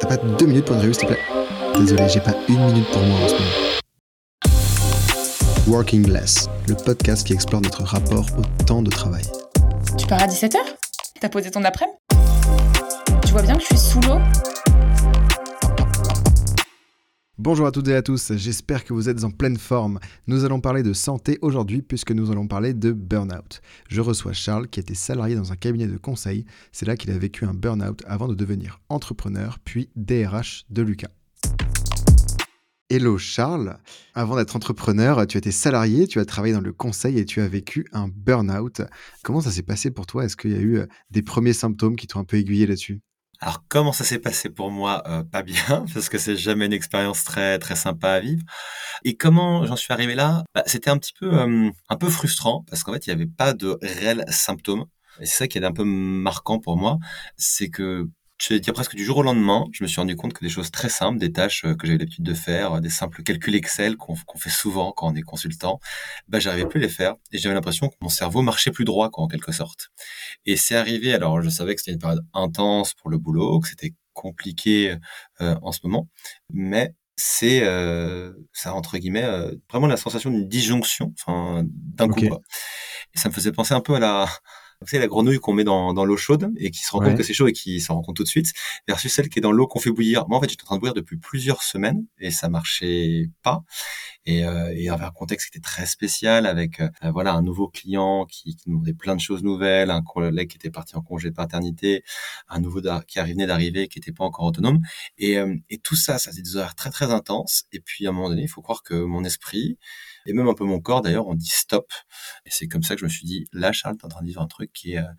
T'as pas deux minutes pour une revue, s'il te plaît? Désolé, j'ai pas une minute pour moi en ce moment. Working Less, le podcast qui explore notre rapport au temps de travail. Tu pars à 17h T'as posé ton après-midi? Tu vois bien que je suis sous l'eau? Bonjour à toutes et à tous, j'espère que vous êtes en pleine forme. Nous allons parler de santé aujourd'hui puisque nous allons parler de burn-out. Je reçois Charles qui était salarié dans un cabinet de conseil. C'est là qu'il a vécu un burn-out avant de devenir entrepreneur puis DRH de Lucas. Hello Charles, avant d'être entrepreneur, tu étais salarié, tu as travaillé dans le conseil et tu as vécu un burn-out. Comment ça s'est passé pour toi? Est-ce qu'il y a eu des premiers symptômes qui t'ont un peu aiguillé là-dessus? Alors comment ça s'est passé pour moi euh, Pas bien, parce que c'est jamais une expérience très très sympa à vivre. Et comment j'en suis arrivé là? Bah, C'était un petit peu euh, un peu frustrant parce qu'en fait il n'y avait pas de réels symptômes. Et c'est ça qui est un peu marquant pour moi, c'est que je vais dire presque du jour au lendemain, je me suis rendu compte que des choses très simples, des tâches euh, que j'avais l'habitude de faire, euh, des simples calculs Excel qu'on fait souvent quand on est consultant, bah j'arrivais plus à les faire et j'avais l'impression que mon cerveau marchait plus droit quoi en quelque sorte. Et c'est arrivé, alors je savais que c'était une période intense pour le boulot, que c'était compliqué euh, en ce moment, mais c'est euh, ça entre guillemets vraiment la sensation d'une disjonction, enfin d'un coup. Quoi. Et ça me faisait penser un peu à la c'est la grenouille qu'on met dans, dans l'eau chaude et qui se rend compte que c'est chaud et qui s'en rend compte tout de suite, versus celle qui est dans l'eau qu'on fait bouillir. Moi, en fait, j'étais en train de bouillir depuis plusieurs semaines et ça marchait pas. Et, euh, et avait un contexte qui était très spécial avec euh, voilà un nouveau client qui, qui nous demandait plein de choses nouvelles, un collègue qui était parti en congé de paternité, un nouveau qui arrivait d'arriver qui n'était pas encore autonome. Et, euh, et tout ça, ça c'est des horaires très très intenses. Et puis à un moment donné, il faut croire que mon esprit et même un peu mon corps d'ailleurs, on dit stop. Et c'est comme ça que je me suis dit, là Charles, t'es en train de vivre un truc qui est, euh,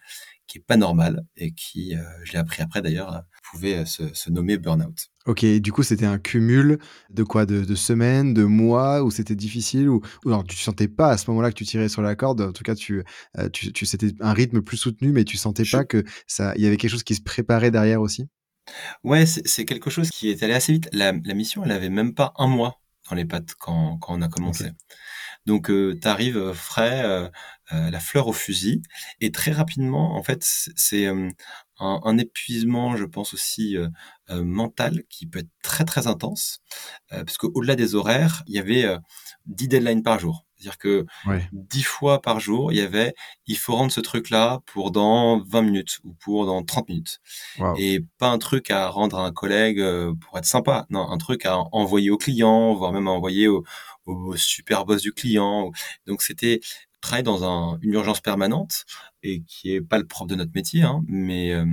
qui est pas normal et qui, euh, je l'ai appris après d'ailleurs, euh, pouvait se, se nommer burn-out. Ok, du coup c'était un cumul de quoi? De, semaines, de mois, où c'était difficile, ou, ou alors tu sentais pas à ce moment-là que tu tirais sur la corde, en tout cas tu, tu, tu c'était un rythme plus soutenu, mais tu sentais pas que ça, il y avait quelque chose qui se préparait derrière aussi? Ouais, c'est quelque chose qui est allé assez vite. La, la mission, elle avait même pas un mois dans les pattes quand, quand on a commencé. Donc euh, tu arrives euh, frais, euh, euh, la fleur au fusil, et très rapidement, en fait, c'est un, un, épuisement, je pense aussi mental, qui peut être très très intense, parce qu'au-delà des horaires, il y avait 10 deadlines par jour. C'est-à-dire que dix fois par jour, il y avait, il faut rendre ce truc-là pour dans 20 minutes ou pour dans 30 minutes. Et pas un truc à rendre à un collègue euh, pour être sympa. Non, un truc à envoyer au client, voire même à envoyer au, au super boss du client. Donc c'était travailler dans un, une urgence permanente et qui est pas le propre de notre métier. Hein, mais euh,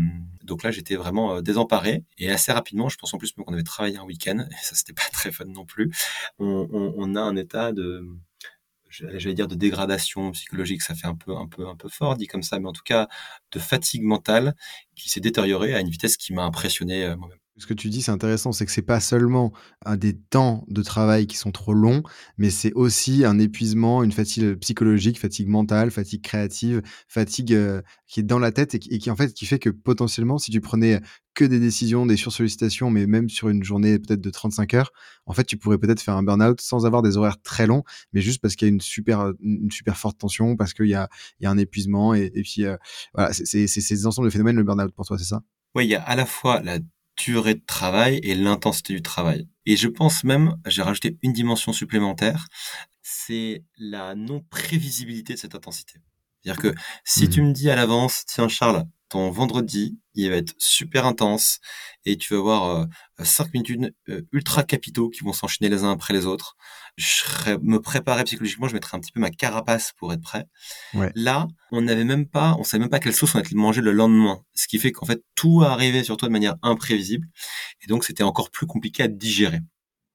donc là, j'étais vraiment euh, désemparé et assez rapidement, je pense en plus qu'on avait travaillé un week-end et ça c'était pas très fun non plus. On, on, on a un état de j'allais dire de dégradation psychologique, ça fait un peu, un peu, un peu fort dit comme ça, mais en tout cas de fatigue mentale qui s'est détériorée à une vitesse qui m'a impressionné euh, moi-même. Ce que tu dis, c'est intéressant, c'est que c'est pas seulement un des temps de travail qui sont trop longs, mais c'est aussi un épuisement, une fatigue psychologique, fatigue mentale, fatigue créative, fatigue euh, qui est dans la tête et qui, en fait qui fait que potentiellement, si tu prenais que des décisions, des sursollicitations, mais même sur une journée peut-être de 35 heures, en fait, tu pourrais peut-être faire un burn-out sans avoir des horaires très longs, mais juste parce qu'il y a une super, une super forte tension, parce qu'il y a, il y a un épuisement et, puis euh, voilà, c'est ces ensembles de phénomènes le burn-out pour toi, c'est ça? Oui, il y a à la fois la durée de travail et l'intensité du travail. Et je pense même, j'ai rajouté une dimension supplémentaire, c'est la non-prévisibilité de cette intensité. C'est-à-dire que si tu mmh. me dis à l'avance, tiens Charles, ton vendredi, il va être super intense et tu vas avoir euh, cinq minutes euh, ultra capitaux qui vont s'enchaîner les uns après les autres. Je serais, me préparer psychologiquement, je mettrais un petit peu ma carapace pour être prêt. Là, on n'avait même pas, on savait même pas quelle sauce on allait manger le lendemain. Ce qui fait qu'en fait, tout arrivait sur toi de manière imprévisible. Et donc, c'était encore plus compliqué à digérer.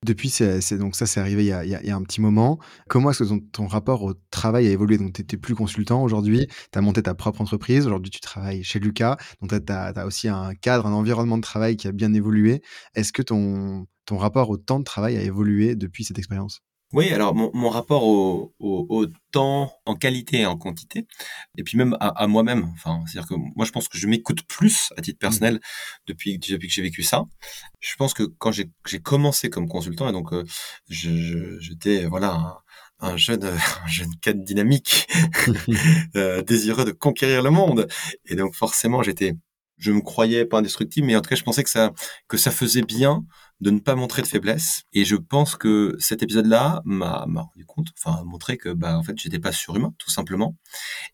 Depuis, c'est donc ça, c'est arrivé il y, a, y, a, un petit moment. Comment est-ce que ton, rapport au travail a évolué? Donc, tu n'étais plus consultant aujourd'hui, tu as monté ta propre entreprise. Aujourd'hui, tu travailles chez Lucas. Donc, tu as, aussi un cadre, un environnement de travail qui a bien évolué. Est-ce que ton, ton rapport au temps de travail a évolué depuis cette expérience? Oui, alors mon, mon rapport au, au, au, temps en qualité et en quantité, et puis même à, à moi-même. Enfin, c'est-à-dire que moi, je pense que je m'écoute plus à titre mmh. personnel depuis, depuis que j'ai vécu ça. Je pense que quand j'ai commencé comme consultant, et donc euh, j'étais voilà un, un jeune, un jeune cadre dynamique, euh, désireux de conquérir le monde, et donc forcément j'étais je me croyais pas indestructible, mais en tout cas, je pensais que ça, que ça faisait bien de ne pas montrer de faiblesse. Et je pense que cet épisode-là m'a, rendu compte, enfin, montré que, bah, en fait, j'étais pas surhumain, tout simplement.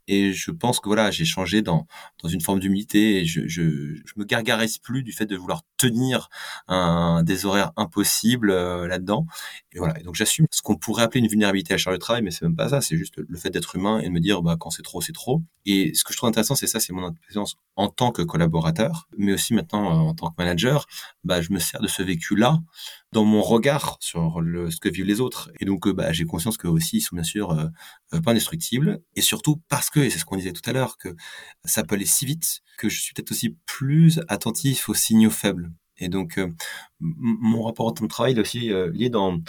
Et je pense que voilà, j'ai changé dans, dans une forme d'humilité et je, je, me gargarise plus du fait de vouloir tenir un, des horaires impossibles euh, là-dedans. Et voilà. Donc, j'assume ce qu'on pourrait appeler une vulnérabilité à la charge de travail, mais c'est même pas ça. C'est juste le fait d'être humain et de me dire, bah, quand c'est trop, c'est trop. Et ce que je trouve intéressant, c'est ça, c'est mon expérience en tant que collaborateur, mais aussi maintenant euh, en tant que manager. Bah, je me sers de ce vécu-là dans mon regard sur ce que vivent les autres. Et donc, euh, bah, j'ai conscience que aussi, ils sont bien sûr euh, pas indestructibles. Et surtout parce que, et c'est ce qu'on disait tout à l'heure, que ça peut aller si vite que je suis peut-être aussi plus attentif aux signaux faibles. Et donc, mon rapport au temps de travail est aussi lié dans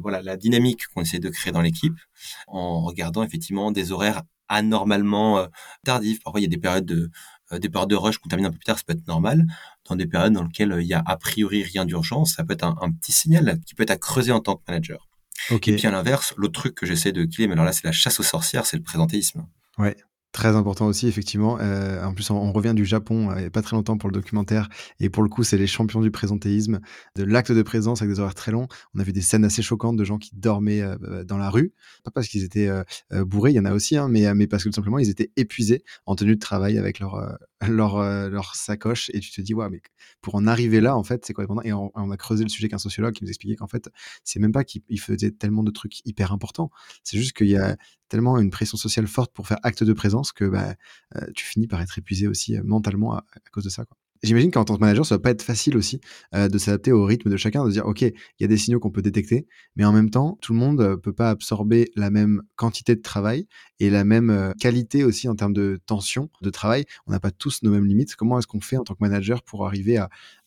voilà la dynamique qu'on essaie de créer dans l'équipe en regardant effectivement des horaires anormalement euh, tardives. Parfois, il y a des périodes de euh, des périodes de rush qu'on termine un peu plus tard, ça peut être normal. Dans des périodes dans lesquelles euh, il y a a priori rien d'urgence, ça peut être un, petit signal qui peut être à creuser en tant que manager. Et puis à l'inverse, l'autre truc que j'essaie de killer, mais alors là c'est la chasse aux sorcières, c'est le présentéisme. Ouais. Très important aussi, effectivement. Euh, en plus, on, revient du Japon il n'y a pas très longtemps pour le documentaire. Et pour le coup, c'est les champions du présentéisme, de l'acte de présence avec des horaires très longs. On a vu des scènes assez choquantes de gens qui dormaient euh, dans la rue. Pas parce qu'ils étaient euh, bourrés, il y en a aussi, hein, mais, mais parce que tout simplement, ils étaient épuisés en tenue de travail avec leur, leur, leur sacoche. Et tu te dis, ouais, mais pour en arriver là, en fait, c'est quoi Et on, a creusé le sujet qu'un sociologue qui nous expliquait qu'en fait, c'est même pas qu'il faisait tellement de trucs hyper importants. C'est juste qu'il y a tellement une pression sociale forte pour faire acte de présence que bah, euh, tu finis par être épuisé aussi euh, mentalement à, cause de ça. Quoi. J'imagine qu'en tant que manager, ça va pas être facile aussi euh, de s'adapter au rythme de chacun, de dire ok, il y a des signaux qu'on peut détecter, mais en même temps, tout le monde ne peut pas absorber la même quantité de travail et la même qualité aussi en termes de tension de travail. On n'a pas tous nos mêmes limites. Comment est-ce qu'on fait en tant que manager pour arriver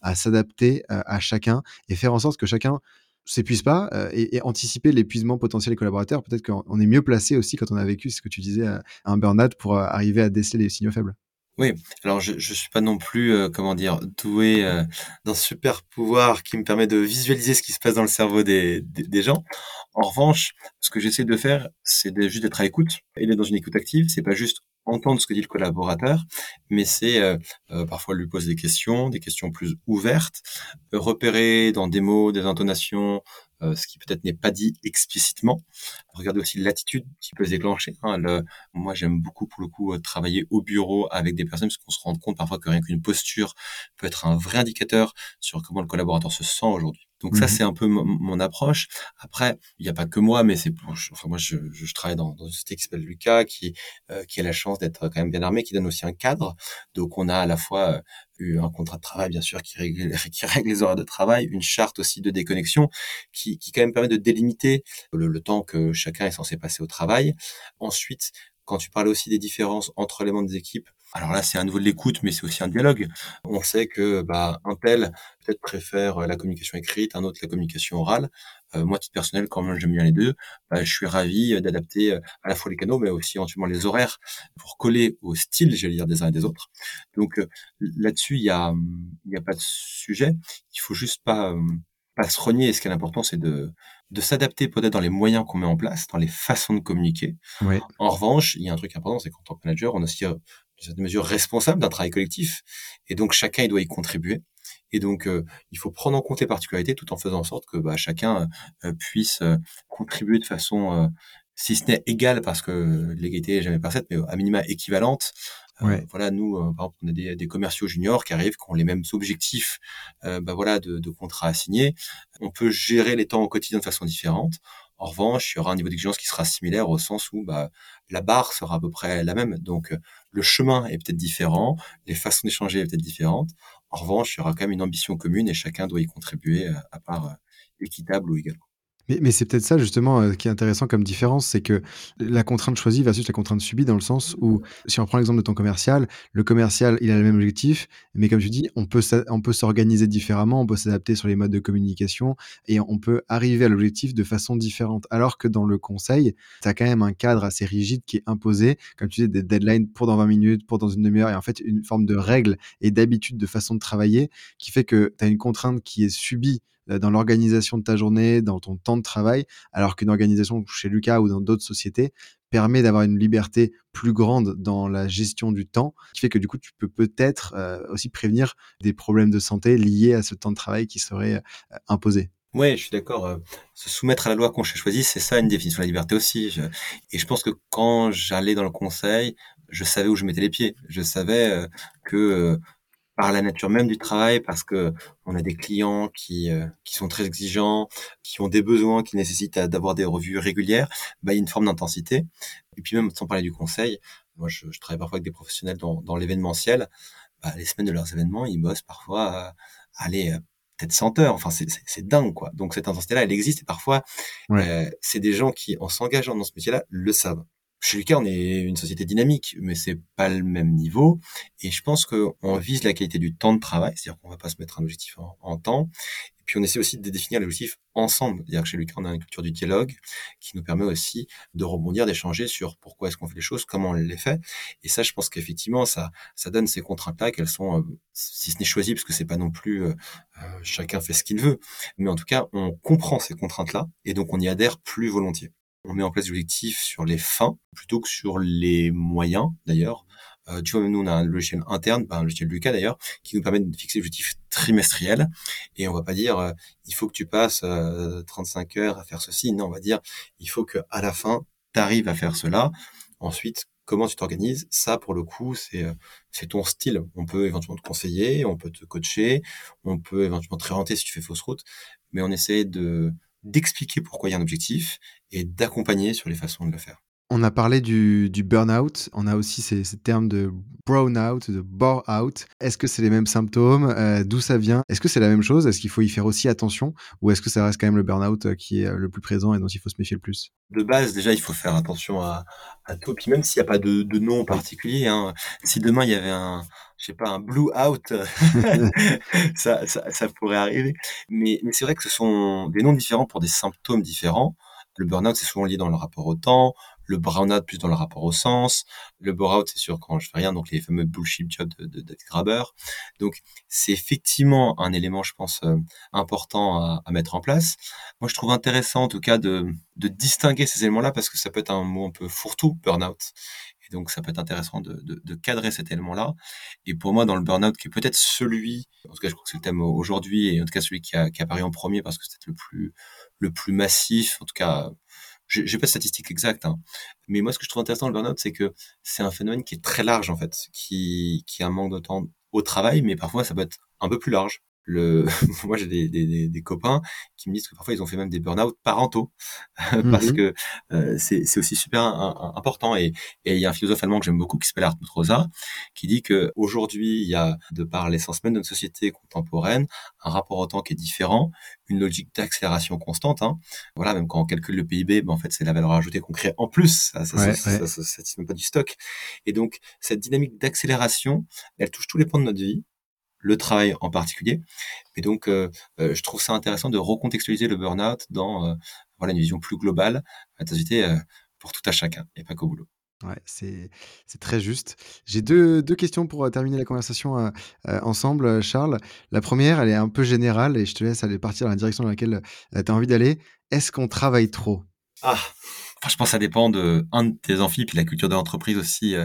à, s'adapter à chacun et faire en sorte que chacun s'épuise pas euh, et, anticiper l'épuisement potentiel des collaborateurs? Peut-être qu'on est mieux placé aussi quand on a vécu ce que tu disais, un burn-out pour euh, arriver à déceler les signaux faibles. Oui, alors je, je suis pas non plus, euh, comment dire, doué d'un super pouvoir qui me permet de visualiser ce qui se passe dans le cerveau des, gens. En revanche, ce que j'essaie de faire, c'est juste d'être à écoute et d'être dans une écoute active. C'est pas juste entendre ce que dit le collaborateur, mais c'est euh, euh, parfois lui poser des questions, des questions plus ouvertes, repérer dans des mots, des intonations, euh, ce qui peut-être n'est pas dit explicitement. Regarder aussi l'attitude qui peut se déclencher. Hein. Le, moi, j'aime beaucoup pour le coup travailler au bureau avec des personnes parce qu'on se rend compte parfois que rien qu'une posture peut être un vrai indicateur sur comment le collaborateur se sent aujourd'hui. Donc ça, mmh c'est un peu mon, approche. Après, il n'y a pas que moi, mais c'est pour. Enfin, moi, je, je travaille dans, dans une société qui s'appelle Lucas, qui euh, qui a la chance d'être quand même bien armé, qui donne aussi un cadre. Donc, on a à la fois euh, un contrat de travail, bien sûr, qui règle, les horaires de travail, une charte aussi de déconnexion, qui qui quand même permet de délimiter le, temps que chacun est censé passer au travail. Ensuite, quand tu parles aussi des différences entre les membres des équipes, alors là, c'est un niveau de l'écoute, mais c'est aussi un dialogue. On sait que bah, un tel peut-être préfère la communication écrite, un autre la communication orale. Euh, moi, titre personnel, quand même j'aime bien les deux, bah, je suis ravi d'adapter euh, à la fois les canaux, mais aussi éventuellement les horaires pour coller au style, j'allais dire, des uns et des autres. Donc là-dessus, il y a, il y a pas de sujet. Il faut juste pas, pas se renier. Et ce qui est important, c'est de de s'adapter peut-être dans les moyens qu'on met en place, dans les façons de communiquer. En revanche, il y a un truc important, c'est qu'en tant que manager, on est aussi, euh, dans mesure, responsable d'un travail collectif. Et donc, chacun, il doit y contribuer. Et donc, euh, il faut prendre en compte les particularités tout en faisant en sorte que bah, chacun euh, puisse contribuer de façon, si ce n'est égale, parce que l'égalité n'est jamais parfaite, mais à minima équivalente, euh, voilà, nous, euh, par exemple, on a des, des, commerciaux juniors qui arrivent, qui ont les mêmes objectifs, euh, bah voilà, de, de contrats à signer. On peut gérer les temps au quotidien de façon différente. En revanche, il y aura un niveau d'exigence qui sera similaire au sens où bah, la barre sera à peu près la même. Donc, le chemin est peut-être différent, les façons d'échanger est peut-être différentes. En revanche, il y aura quand même une ambition commune et chacun doit y contribuer à part équitable ou également. Mais, c'est peut-être ça justement euh, qui est intéressant comme différence, c'est que la contrainte choisie versus la contrainte subie dans le sens où, si on prend l'exemple de ton commercial, le commercial, il a le même objectif, mais comme tu dis, on peut, on peut s'organiser différemment, on peut s'adapter sur les modes de communication et on peut arriver à l'objectif de façon différente. Alors que dans le conseil, tu as quand même un cadre assez rigide qui est imposé, comme tu dis, des deadlines pour dans 20 minutes, pour dans une demi-heure, et en fait une forme de règle et d'habitude de façon de travailler qui fait que tu as une contrainte qui est subie dans l'organisation de ta journée, dans ton temps de travail, alors qu'une organisation chez Lucas ou dans d'autres sociétés permet d'avoir une liberté plus grande dans la gestion du temps, qui fait que du coup, tu peux peut-être euh, aussi prévenir des problèmes de santé liés à ce temps de travail qui serait euh, imposé. Ouais, je suis d'accord. euh, se soumettre à la loi qu'on choisit, c'est ça une définition de la liberté aussi. Et je pense que quand j'allais dans le conseil, je savais où je mettais les pieds. Je savais euh, que euh, par la nature même du travail, parce que on a des clients qui euh, qui sont très exigeants, qui ont des besoins qui nécessitent à- d'avoir des revues régulières, bah, il y a une forme d'intensité. Et puis même sans parler du conseil, moi je, je travaille parfois avec des professionnels dans, dans l'événementiel. Bah, les semaines de leurs événements, ils bossent parfois, euh, allez, euh, peut-être 100 heures. Enfin, c'est dingue, quoi. Donc cette intensité-là, elle existe et parfois, Ouais. euh, c'est des gens qui, en s'engageant dans ce métier-là, le savent. Chez Lucas, on est une société dynamique, mais c'est pas le même niveau. Et je pense qu'on vise la qualité du temps de travail, c'est-à-dire qu'on va pas se mettre un objectif en, temps. Et puis on essaie aussi de définir l'objectif ensemble. C'est-à-dire que chez Lucas, on a une culture du dialogue qui nous permet aussi de rebondir, d'échanger sur pourquoi est-ce qu'on fait les choses, comment on les fait. Et ça, je pense qu'effectivement, ça, ça donne ces contraintes-là qu'elles sont, euh, si ce n'est choisi, parce que c'est pas non plus euh, euh, chacun fait ce qu'il veut, mais en tout cas, on comprend ces contraintes-là et donc on y adhère plus volontiers. On met en place des objectifs sur les fins plutôt que sur les moyens, d'ailleurs. Euh, tu vois, nous, on a un logiciel interne, un logiciel Lucas d'ailleurs, qui nous permet de fixer des objectifs trimestriels. Et on va pas dire, euh, il faut que tu passes euh, 35 heures à faire ceci. Non, on va dire, il faut que à la fin, tu arrives à faire cela. Ensuite, comment tu t'organises? Ça, pour le coup, c'est euh, c'est ton style. On peut éventuellement te conseiller, on peut te coacher, on peut éventuellement te réorienter si tu fais fausse route, mais on essaie de d'expliquer pourquoi il y a un objectif et d'accompagner sur les façons de le faire. On a parlé du, du burn-out, on a aussi ces, ces termes de brown-out, de bore-out. Est-ce que c'est les mêmes symptômes? Euh, D'où ça vient? Est-ce que c'est la même chose? Est-ce qu'il faut y faire aussi attention? Ou est-ce que ça reste quand même le burn-out euh, qui est euh, le plus présent et dont il faut se méfier le plus? De base, déjà, il faut faire attention à, à tout. Puis même s'il n'y a pas de, de nom particulier, hein, si demain il y avait un, je sais pas, un blue out, ça, ça, ça pourrait arriver. Mais, mais c'est vrai que ce sont des noms différents pour des symptômes différents. Le burn-out, c'est souvent lié dans le rapport au temps. Le brown-out, plus dans le rapport au sens. Le bore-out, c'est sûr quand je fais rien, donc les fameux bullshit jobs de, de, Graber. Donc, c'est effectivement un élément, je pense, euh, important à, mettre en place. Moi, je trouve intéressant, en tout cas, de, de distinguer ces éléments-là parce que ça peut être un mot un peu fourre-tout, burn-out. Et donc, ça peut être intéressant de, cadrer cet élément-là. Et pour moi, dans le burn-out, qui est peut-être celui, en tout cas, je crois que c'est le thème aujourd'hui, et en tout cas celui qui a, qui en premier parce que c'était le plus, le plus massif, en tout cas, j'ai pas de statistiques exactes, hein. mais moi ce que je trouve intéressant le burn-out, c'est que c'est un phénomène qui est très large en fait, qui, qui a un manque de temps au travail, mais parfois ça peut être un peu plus large. Le, moi j'ai des, des, des, copains qui me disent que parfois ils ont fait même des burn-out parentaux parce mmh. que euh, c'est aussi super important et il y a un philosophe allemand que j'aime beaucoup qui s'appelle Hartmut Rosa qui dit que aujourd'hui il y a de par l'essence même de notre société contemporaine un rapport au temps qui est différent une logique d'accélération constante hein. voilà même quand on calcule le PIB ben en fait c'est la valeur ajoutée qu'on crée en plus ça ça, ouais, ça, ouais. ça, ça, ça, même pas du stock et donc cette dynamique d'accélération elle touche tous les points de notre vie le travail en particulier. Et donc, euh, euh, je trouve ça intéressant de recontextualiser le burn-out dans euh, voilà, une vision plus globale, société euh, pour tout à chacun, et pas qu'au boulot. Ouais, c'est très juste. J'ai deux, deux, questions pour terminer la conversation euh, euh, ensemble, Charles. La première, elle est un peu générale et je te laisse aller partir dans la direction dans laquelle euh, tu as envie d'aller. Est-ce qu'on travaille trop? Ah Enfin, je pense que ça dépend de un de tes amphis, puis la culture de l'entreprise aussi,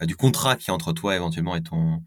du contrat qui est entre toi éventuellement et ton,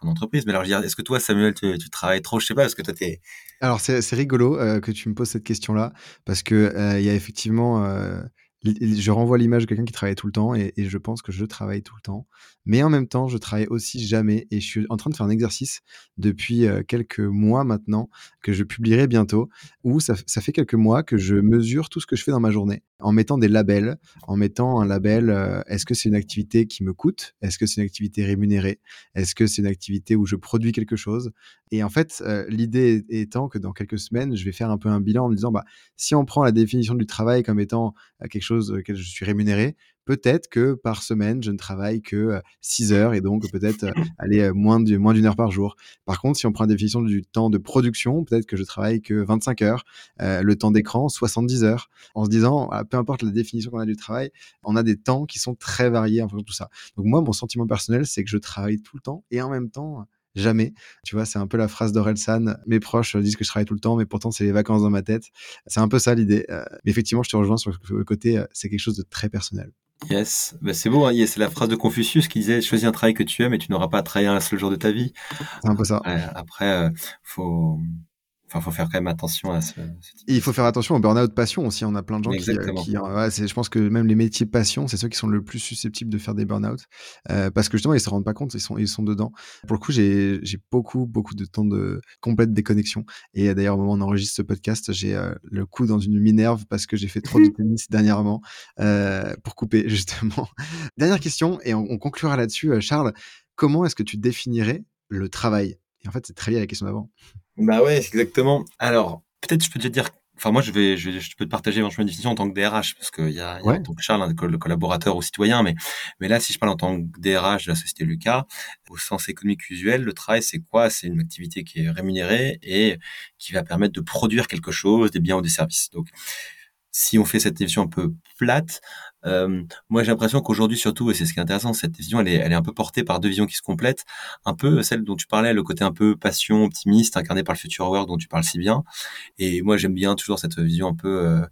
ton entreprise. Mais alors, est-ce que toi, Samuel, tu, travailles trop? Je sais pas, parce que toi, t'es... Alors, c'est rigolo euh, que tu me poses cette question-là, parce que euh, il y a effectivement... Euh, je renvoie l'image de quelqu'un qui travaille tout le temps, et, et, je pense que je travaille tout le temps. Mais en même temps, je travaille aussi jamais, et je suis en train de faire un exercice depuis quelques mois maintenant, que je publierai bientôt, où ça, fait quelques mois que je mesure tout ce que je fais dans ma journée, en mettant des labels, en mettant un label, euh, est-ce que c'est une activité qui me coûte? Est-ce que c'est une activité rémunérée? Est-ce que c'est une activité où je produis quelque chose? Et en fait, euh, l'idée étant que dans quelques semaines, je vais faire un peu un bilan en me disant, bah, si on prend la définition du travail comme étant quelque chose auquel je suis rémunéré, peut-être que par semaine, je ne travaille que 6 heures et donc peut-être aller moins d'une moins heure par jour. Par contre, si on prend la définition du temps de production, peut-être que je travaille que 25 heures, euh, le temps d'écran 70 heures, en se disant, voilà, peu importe la définition qu'on a du travail, on a des temps qui sont très variés en fonction de tout ça. Donc moi, mon sentiment personnel, c'est que je travaille tout le temps et en même temps, jamais. Tu vois, c'est un peu la phrase d'Orelsan. Mes proches disent que je travaille tout le temps, mais pourtant, c'est les vacances dans ma tête. C'est un peu ça l'idée. Euh, mais effectivement, je te rejoins sur le côté, euh, c'est quelque chose de très personnel. Yes, bah, c'est beau, hein. c'est la phrase de Confucius qui disait choisis un travail que tu aimes et tu n'auras pas à travailler un seul jour de ta vie. C'est un peu ça. après, euh, faut, Enfin, faut faire quand même attention à ce. Et il faut faire attention au burn-out passion aussi. On a plein de gens qui, euh, qui ouais, je pense que même les métiers passion, c'est ceux qui sont le plus susceptibles de faire des burn-out euh, parce que justement ils se rendent pas compte, ils sont ils sont dedans. Pour le coup, j'ai beaucoup beaucoup de temps de complète déconnexion. Et d'ailleurs, au moment où on enregistre ce podcast, j'ai euh, le coup dans une minerve parce que j'ai fait trop de tennis dernièrement euh, pour couper justement. Dernière question et on, on conclura là-dessus, euh, Charles. Comment est-ce que tu définirais le travail? Et en fait, c'est très lié à la question d'avant. Bah ouais, exactement. Alors, peut-être je peux te dire Enfin, moi, je vais, je, je peux te partager éventuellement une définition en tant que DRH, parce qu'il y a, y a en tant que Charles, le collaborateur ou citoyen, mais, mais là, si je parle en tant que DRH de la société Lucas, au sens économique usuel, le travail, c'est quoi? C'est une activité qui est rémunérée et qui va permettre de produire quelque chose, des biens ou des services. Donc, si on fait cette définition un peu plate, euh, moi, j'ai l'impression qu'aujourd'hui, surtout, et c'est ce qui est intéressant, cette vision, elle est, elle est un peu portée par deux visions qui se complètent. Un peu celle dont tu parlais, le côté un peu passion, optimiste, incarné par le future work dont tu parles si bien. Et moi, j'aime bien toujours cette vision un peu euh,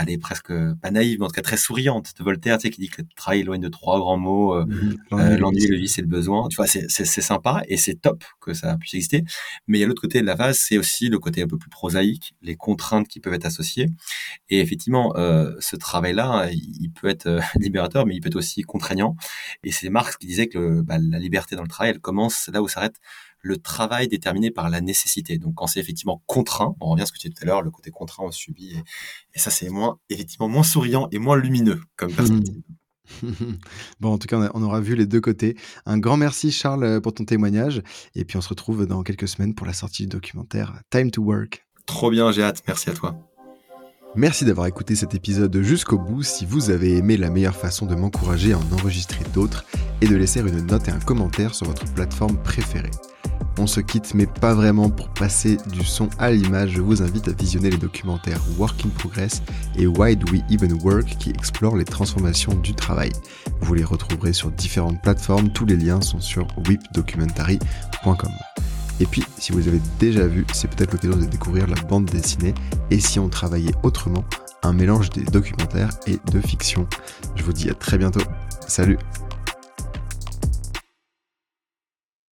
elle est presque pas naïve, mais en tout cas très souriante de Voltaire, tu sais, qui dit que le travail est loin de trois grands mots, euh, mhm. euh, l'ennui, le vice et le besoin. Tu vois, c'est sympa et c'est top que ça puisse exister. Mais il y a l'autre côté de la vase, c'est aussi le côté un peu plus prosaïque, les contraintes qui peuvent être associées. Et effectivement, euh, ce travail-là, il, peut être libérateur, mais il peut être aussi contraignant. Et c'est Marx qui disait que bah, la liberté dans le travail, elle commence là où s'arrête le travail déterminé par la nécessité. Donc quand c'est effectivement contraint, on revient à ce que tu disais tout à l'heure, le côté contraint on subit, et, ça c'est moins effectivement moins souriant et moins lumineux comme perspective. bon, en tout cas, on aura vu les deux côtés. Un grand merci, Charles, pour ton témoignage. Et puis, on se retrouve dans quelques semaines pour la sortie du documentaire Time to Work. Trop bien, j'ai hâte. Merci à toi. Merci d'avoir écouté cet épisode jusqu'au bout. Si vous avez aimé, la meilleure façon de m'encourager à en enregistrer d'autres est de laisser une note et un commentaire sur votre plateforme préférée. On se quitte, mais pas vraiment pour passer du son à l'image. Je vous invite à visionner les documentaires Work in Progress et Why Do We Even Work qui explorent les transformations du travail. Vous les retrouverez sur différentes plateformes. Tous les liens sont sur whipdocumentary.com. Et puis, si vous avez déjà vus, c'est peut-être l'occasion de découvrir la bande dessinée et si on travaillait autrement, un mélange des documentaires et de fiction. Je vous dis à très bientôt. Salut